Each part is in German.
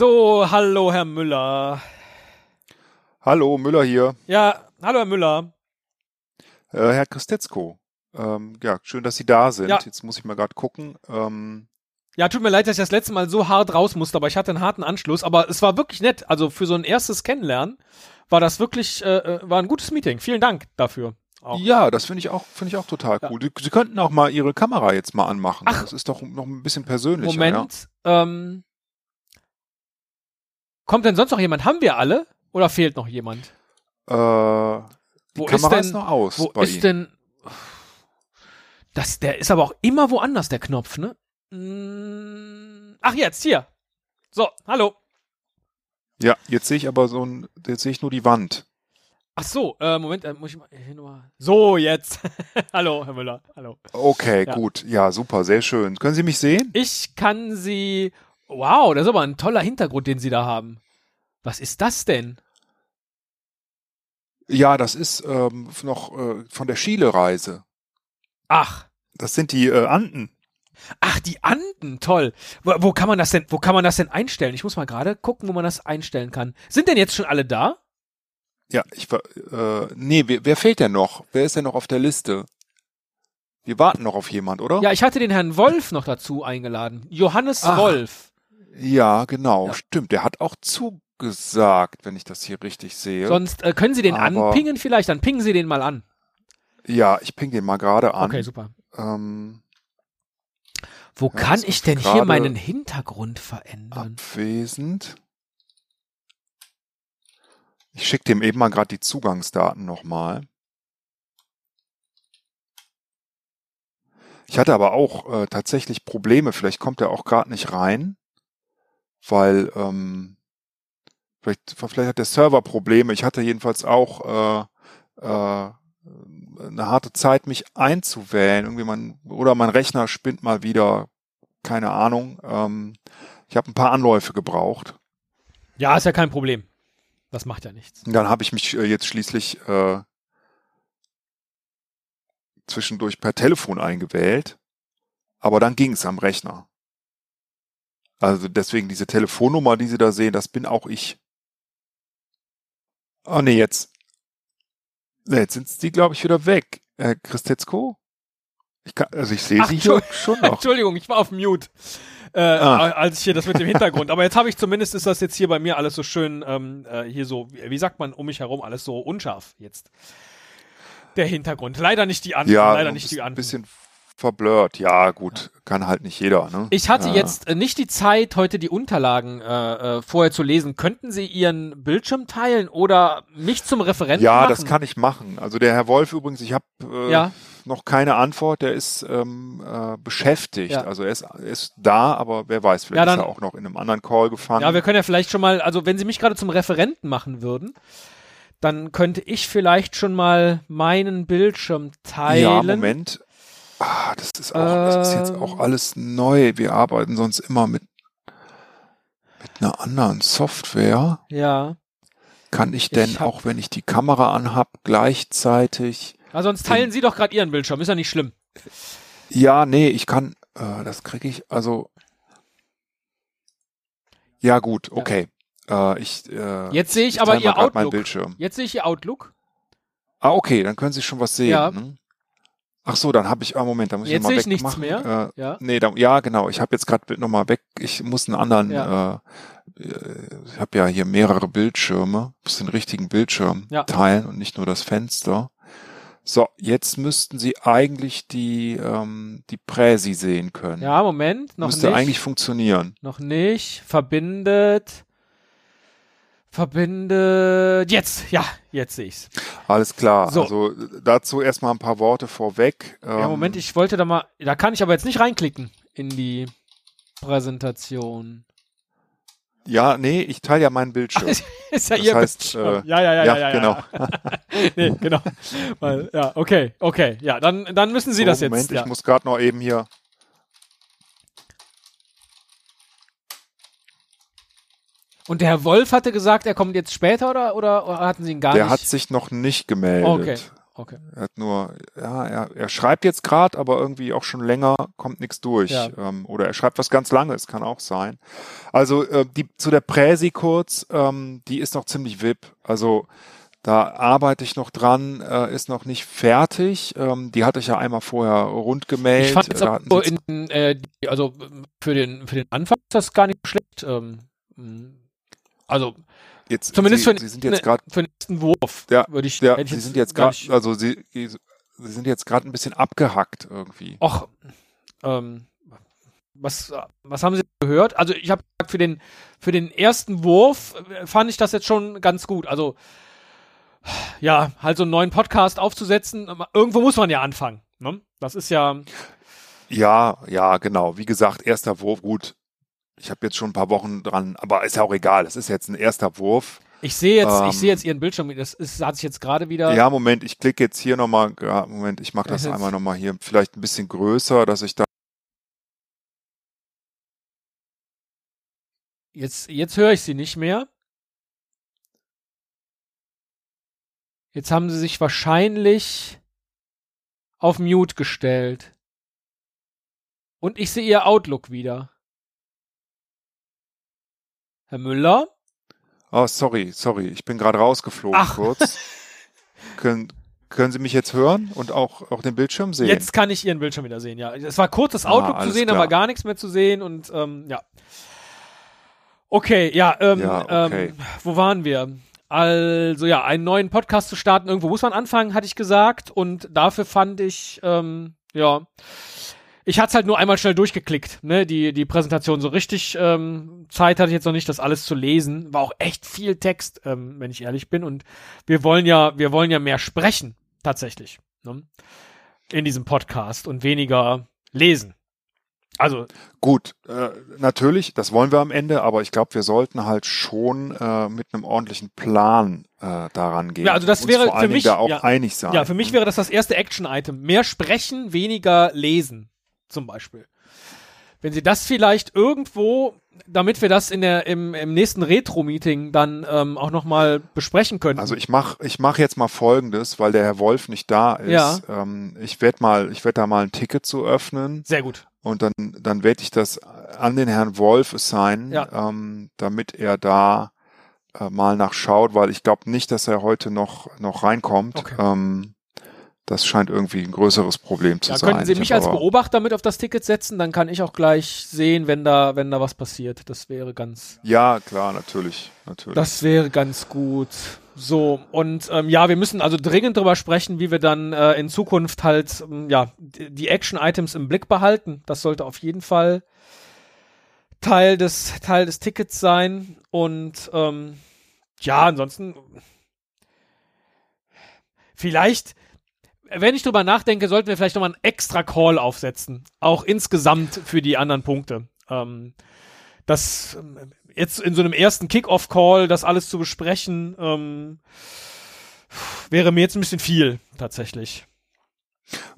hallo, Herr Müller. Hallo, Müller hier. Ja, hallo, Herr Müller. Äh, Herr Christetzko. Ähm, ja, schön, dass Sie da sind. Ja. Jetzt muss ich mal gerade gucken. Ähm, Ja, tut mir leid, dass ich das letzte Mal so hart raus musste, aber ich hatte einen harten Anschluss. Aber es war wirklich nett. Also für so ein erstes Kennenlernen war das wirklich, äh, äh, war ein gutes Meeting. Vielen Dank dafür. Auch. ja, das finde ich auch, finde ich auch total Ja. cool. Sie, Sie könnten auch mal Ihre Kamera jetzt mal anmachen. Ach. Das ist doch noch ein bisschen persönlicher. Moment. Ähm, kommt denn sonst noch jemand? Haben wir alle? Oder fehlt noch jemand? Äh, die Wo Kamera ist ist, denn- noch aus. Wo ist Ihnen. denn. Das, der ist aber auch immer woanders, der Knopf, ne? Mm, Ach, jetzt, hier. So, hallo. Ja, jetzt sehe ich aber so ein, jetzt sehe ich nur die Wand. Ach so, äh, Moment, äh, muss ich mal nochmal. So, jetzt. hallo, Herr Müller. Hallo. Okay, Ja. gut. Ja, super, sehr schön. Können Sie mich sehen? Ich kann Sie. Wow, das ist aber ein toller Hintergrund, den Sie da haben. Was ist das denn? Ja, das ist ähm, noch äh, von der Chile-Reise. Ach. Das sind die äh, Anden. Ach, die Anden, toll. Wo, wo kann man das denn, wo kann man das denn einstellen? Ich muss mal gerade gucken, wo man das einstellen kann. Sind denn jetzt schon alle da? Ja, ich äh, nee, wer, wer fehlt denn noch? Wer ist denn noch auf der Liste? Wir warten noch auf jemand, oder? Ja, ich hatte den Herrn Wolf noch dazu eingeladen. Johannes Ach. Wolf. Ja, genau, Ja. stimmt. Der hat auch zugesagt, wenn ich das hier richtig sehe. Sonst äh, können Sie den Aber- anpingen vielleicht, dann pingen Sie den mal an. ja, ich ping den mal gerade an. Okay, super. ähm, Wo Ja, kann ich denn hier meinen Hintergrund verändern? abwesend. Ich schicke dem eben mal gerade die Zugangsdaten nochmal. Ich hatte aber auch äh, tatsächlich Probleme. Vielleicht kommt er auch gerade nicht rein, weil ähm, vielleicht, vielleicht hat der Server Probleme. Ich hatte jedenfalls auch äh, äh, eine harte Zeit, mich einzuwählen. Irgendwie man oder mein Rechner spinnt mal wieder. Keine Ahnung. Ähm, ich habe ein paar Anläufe gebraucht. Ja, ist ja kein Problem. Das macht ja nichts. Und dann habe ich mich äh, jetzt schließlich äh, zwischendurch per Telefon eingewählt, aber dann ging es am Rechner. Also deswegen diese Telefonnummer, die Sie da sehen, das bin auch ich. Oh nee, jetzt. Nee, jetzt sind die, glaube ich, wieder weg. Äh, Christetzko? Ich kann, also ich sehe sie hier schon noch. Entschuldigung, ich war auf Mute. Äh, Ah. als ich hier das mit dem Hintergrund. Aber jetzt habe ich zumindest ist das jetzt hier bei mir alles so schön, ähm, äh, hier so, wie sagt man, um mich herum, alles so unscharf jetzt. Der Hintergrund. Leider nicht die Anden. Ja, leider ein nicht die Anden. bisschen verblurrt. Ja, gut, kann halt nicht jeder. Ne? Ich hatte ja. jetzt äh, nicht die Zeit, heute die Unterlagen äh, äh, vorher zu lesen. Könnten Sie Ihren Bildschirm teilen oder mich zum Referenten Ja, machen? das kann ich machen. Also der Herr Wolf übrigens, ich habe äh, Ja. noch keine Antwort. Der ist ähm, äh, beschäftigt. Ja. Also er ist, er ist da, aber wer weiß, vielleicht Ja, dann- ist er auch noch in einem anderen Call gefangen. Ja, wir können ja vielleicht schon mal, also wenn Sie mich gerade zum Referenten machen würden, dann könnte ich vielleicht schon mal meinen Bildschirm teilen. Ja, Moment. Ah, das ist auch, das ist jetzt Ähm. auch alles neu. Wir arbeiten sonst immer mit mit einer anderen Software. Ja. Kann ich denn, Ich hab- auch wenn ich die Kamera anhab, gleichzeitig Ja, sonst teilen Sie doch gerade Ihren Bildschirm, ist ja nicht schlimm. Ja, nee, ich kann, äh, das kriege ich, also. Ja, gut, okay. Äh, ich, äh, Jetzt sehe ich ich aber Ihr Outlook. Bildschirm. Jetzt sehe ich Ihr Outlook. Ah, okay, dann können Sie schon was sehen. Ja. Ne? Ach so, dann habe ich, ah, Moment, da muss ich Jetzt noch mal sehe ich nichts mehr. Äh, Ja. Nee, da, ja, genau. Ich habe jetzt gerade noch mal weg. Ich muss einen anderen. Ja. Äh, äh, ich habe ja hier mehrere Bildschirme. Muss den richtigen Bildschirm Ja. teilen und nicht nur das Fenster. So, jetzt müssten Sie eigentlich die die die Präsi sehen können. Ja, Moment, noch Müsste nicht. eigentlich funktionieren. Noch nicht. Verbindet. Verbindet. Jetzt, ja, jetzt sehe ich's. Alles klar. So. Also dazu erstmal ein paar Worte vorweg. Ja, Ähm, Moment, ich wollte da mal. Da kann ich aber jetzt nicht reinklicken in die Präsentation. Ja, nee, ich teile ja meinen Bildschirm. ist ja Das ihr heißt, Bildschirm. äh, ja, ja, ja, ja, ja, genau. Ja. nee, genau. Weil, ja, okay, okay. Ja, dann, dann müssen Sie So, das jetzt. Moment, ja. ich muss gerade noch eben hier. Und der Herr Wolf hatte gesagt, er kommt jetzt später oder, oder, oder hatten Sie ihn gar Der nicht? hat sich noch nicht gemeldet. Okay. okay. Er hat nur, ja, er, er schreibt jetzt gerade, aber irgendwie auch schon länger kommt nichts durch. Ja. Ähm, oder er schreibt was ganz Langes, kann auch sein. Also äh, die zu der Präsi kurz, ähm, die ist noch ziemlich VIP. Also da arbeite ich noch dran, äh, ist noch nicht fertig. Ähm, die hatte ich ja einmal vorher rund gemeldet. Ich fand jetzt Da so in, äh, die, also für den, für den Anfang ist das gar nicht schlecht. Ähm. Also jetzt, zumindest sie, für, sie sind jetzt ne, gerade für den ersten Wurf Ja, würde ich, Ja, ich sie sind jetzt gerade, also sie, sie sind jetzt gerade ein bisschen abgehackt irgendwie. Och, ähm, was, was haben Sie gehört? Also ich habe gesagt, für den, für den ersten Wurf äh, fand ich das jetzt schon ganz gut. Also ja, halt so einen neuen Podcast aufzusetzen, aber irgendwo muss man ja anfangen. Ne? Das ist ja, Ja, ja, genau. Wie gesagt, erster Wurf, gut. Ich habe jetzt schon ein paar Wochen dran, aber ist ja auch egal. Es ist jetzt ein erster Wurf. ich sehe jetzt, Ähm, ich sehe jetzt Ihren Bildschirm, das ist, hat sich jetzt gerade wieder, Ja, Moment, ich klicke jetzt hier nochmal, ja, Moment, ich mache das einmal nochmal hier, vielleicht ein bisschen größer, dass ich da, jetzt, jetzt höre ich Sie nicht mehr. Jetzt haben Sie sich wahrscheinlich auf Mute gestellt. Und ich sehe Ihr Outlook wieder. Herr Müller? oh, sorry, sorry, ich bin gerade rausgeflogen Ach. kurz. können, können Sie mich jetzt hören und auch, auch den Bildschirm sehen? Jetzt kann ich Ihren Bildschirm wieder sehen, ja. Es war kurz das Ah, Outlook zu alles sehen, klar. aber gar nichts mehr zu sehen und ähm, ja. Okay, ja, ähm, Ja, okay. ähm, wo waren wir? Also ja, einen neuen Podcast zu starten, irgendwo muss man anfangen, hatte ich gesagt. Und dafür fand ich, ähm, ja, ich hatte es halt nur einmal schnell durchgeklickt, ne, die, die Präsentation. So richtig ähm, Zeit hatte ich jetzt noch nicht, das alles zu lesen. War auch echt viel Text, ähm, wenn ich ehrlich bin. Und wir wollen ja, wir wollen ja mehr sprechen, tatsächlich, ne, in diesem Podcast und weniger lesen. Also, Gut, äh, natürlich, das wollen wir am Ende, aber ich glaube, wir sollten halt schon äh, mit einem ordentlichen Plan äh, daran gehen. Ja, also das wäre für mich- da auch ja. einig sein. Ja, für mich wäre das das erste Action-Item. Mehr sprechen, weniger lesen, zum Beispiel. Wenn Sie das vielleicht irgendwo, damit wir das in der, im, im nächsten Retro-Meeting dann ähm, auch nochmal besprechen können. Also ich mach ich mach jetzt mal Folgendes, weil der Herr Wolf nicht da ist. Ja. Ähm, ich werde mal, ich werde da mal ein Ticket zu öffnen Sehr gut. und dann dann werde ich das an den Herrn Wolf assignen, Ja. ähm, damit er da äh, mal nachschaut, weil ich glaube nicht, dass er heute noch noch reinkommt. Okay. Ähm, das scheint irgendwie ein größeres Problem zu Ja, sein. könnten Sie Ich mich als Beobachter mit auf das Ticket setzen, dann kann ich auch gleich sehen, wenn da, wenn da was passiert. Das wäre ganz, Ja, klar, natürlich, natürlich. Das wäre ganz gut. So, und ähm, ja, wir müssen also dringend drüber sprechen, wie wir dann äh, in Zukunft halt, ähm, ja, die die Action-Items im Blick behalten. Das sollte auf jeden Fall Teil des, Teil des Tickets sein. Und ähm, ja, ansonsten vielleicht, wenn ich drüber nachdenke, sollten wir vielleicht nochmal einen extra Call aufsetzen. Auch insgesamt für die anderen Punkte. Ähm, das ähm, jetzt in so einem ersten Kick-Off-Call das alles zu besprechen, ähm, wäre mir jetzt ein bisschen viel, tatsächlich.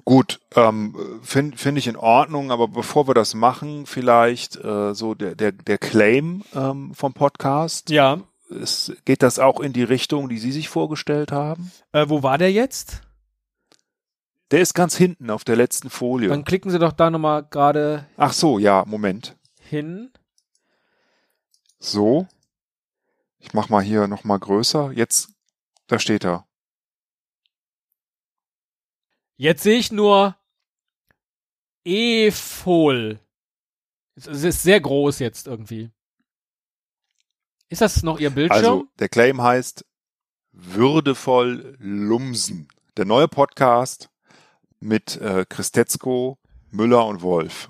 Gut, ähm, finde find ich in Ordnung, aber bevor wir das machen, vielleicht äh, so der, der, der Claim ähm, vom Podcast. Ja. Es, geht das auch in die Richtung, die Sie sich vorgestellt haben? Äh, wo war der jetzt? Der ist ganz hinten auf der letzten Folie. Dann klicken Sie doch da nochmal gerade Ach so, ja, Moment. hin. So. Ich mach mal hier nochmal größer. Jetzt, da steht er. Jetzt sehe ich nur EFOL. Es ist sehr groß jetzt irgendwie. Ist das noch Ihr Bildschirm? Also, der Claim heißt Würdevoll Lumsen. Der neue Podcast mit äh, Christetzko, Müller und Wolf.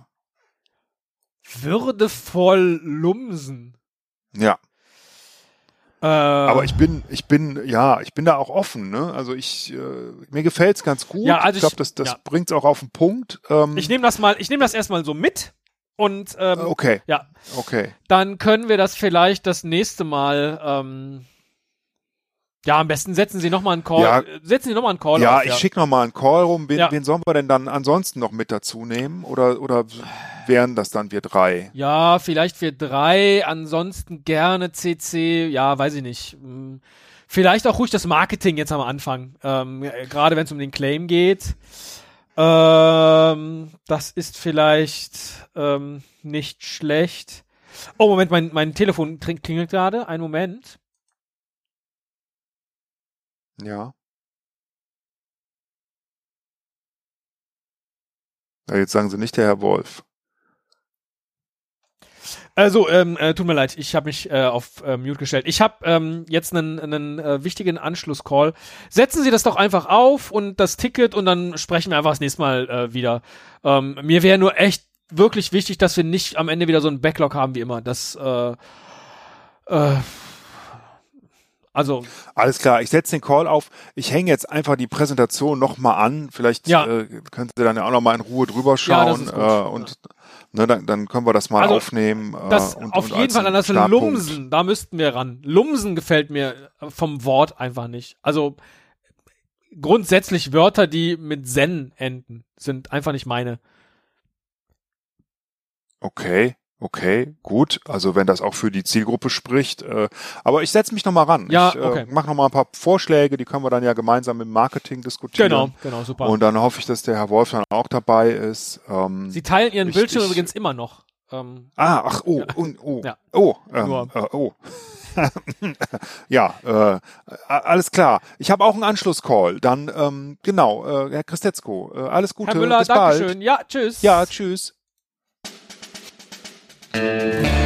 Würdevoll Lumsen. Ja, Äh, aber ich bin, ich bin, ja, ich bin da auch offen, ne? Also ich, äh, mir gefällt's ganz gut. Ja, also ich glaube, das, das ja. bringt's auch auf den Punkt. Ähm, ich nehme das mal, ich nehme das erstmal so mit und ähm, okay, ja, okay. dann können wir das vielleicht das nächste Mal. Ähm, ja, am besten setzen Sie noch mal einen Call. Ja. Setzen Sie noch mal einen Call ja, auf. ich schick noch mal einen Call rum. Wen, Ja. wen sollen wir denn dann ansonsten noch mit dazu nehmen? Oder, oder wären das dann wir drei? Ja, vielleicht wir drei. Ansonsten gerne CC. Ja, weiß ich nicht. Hm, vielleicht auch ruhig das Marketing jetzt am Anfang, ähm, gerade wenn es um den Claim geht. Ähm, das ist vielleicht ähm, nicht schlecht. Oh, Moment, mein, mein Telefon klingelt gerade. Ein Moment. Ja. ja. Jetzt sagen Sie nicht der Herr Wolf. Also, ähm, äh, tut mir leid, ich habe mich äh, auf äh, Mute gestellt. Ich habe ähm, jetzt einen, einen äh, wichtigen Anschlusscall. Setzen Sie das doch einfach auf und das Ticket und dann sprechen wir einfach das nächste Mal äh, wieder. Ähm, mir wäre nur echt wirklich wichtig, dass wir nicht am Ende wieder so einen Backlog haben wie immer. Das äh, äh, also. Alles klar, ich setze den Call auf. Ich hänge jetzt einfach die Präsentation nochmal an. Vielleicht ja. äh, könnt ihr dann ja auch nochmal in Ruhe drüber schauen. Ja, äh, und ne, dann, dann können wir das mal also, aufnehmen. Äh, das und, auf und jeden Fall an das Lumsen, da müssten wir ran. Lumsen gefällt mir vom Wort einfach nicht. Also grundsätzlich Wörter, die mit Zen enden, sind einfach nicht meine. Okay. Okay, gut. Also wenn das auch für die Zielgruppe spricht. Äh, aber ich setze mich nochmal ran. Ja, ich äh, okay. mache nochmal ein paar Vorschläge, die können wir dann ja gemeinsam im Marketing diskutieren. Genau, genau, super. Und dann hoffe ich, dass der Herr Wolf dann auch dabei ist. Ähm, Sie teilen Ihren richtig. Bildschirm übrigens immer noch. Ähm, ah, ach, oh, ja. und, oh, ja. oh, ähm, äh, oh. ja, äh, alles klar. Ich habe auch einen Anschlusscall. Dann, ähm, genau, äh, Herr Christetzko, äh, alles Gute. Herr Müller, bis Dankeschön. bald. Ja, tschüss. Ja, tschüss. Música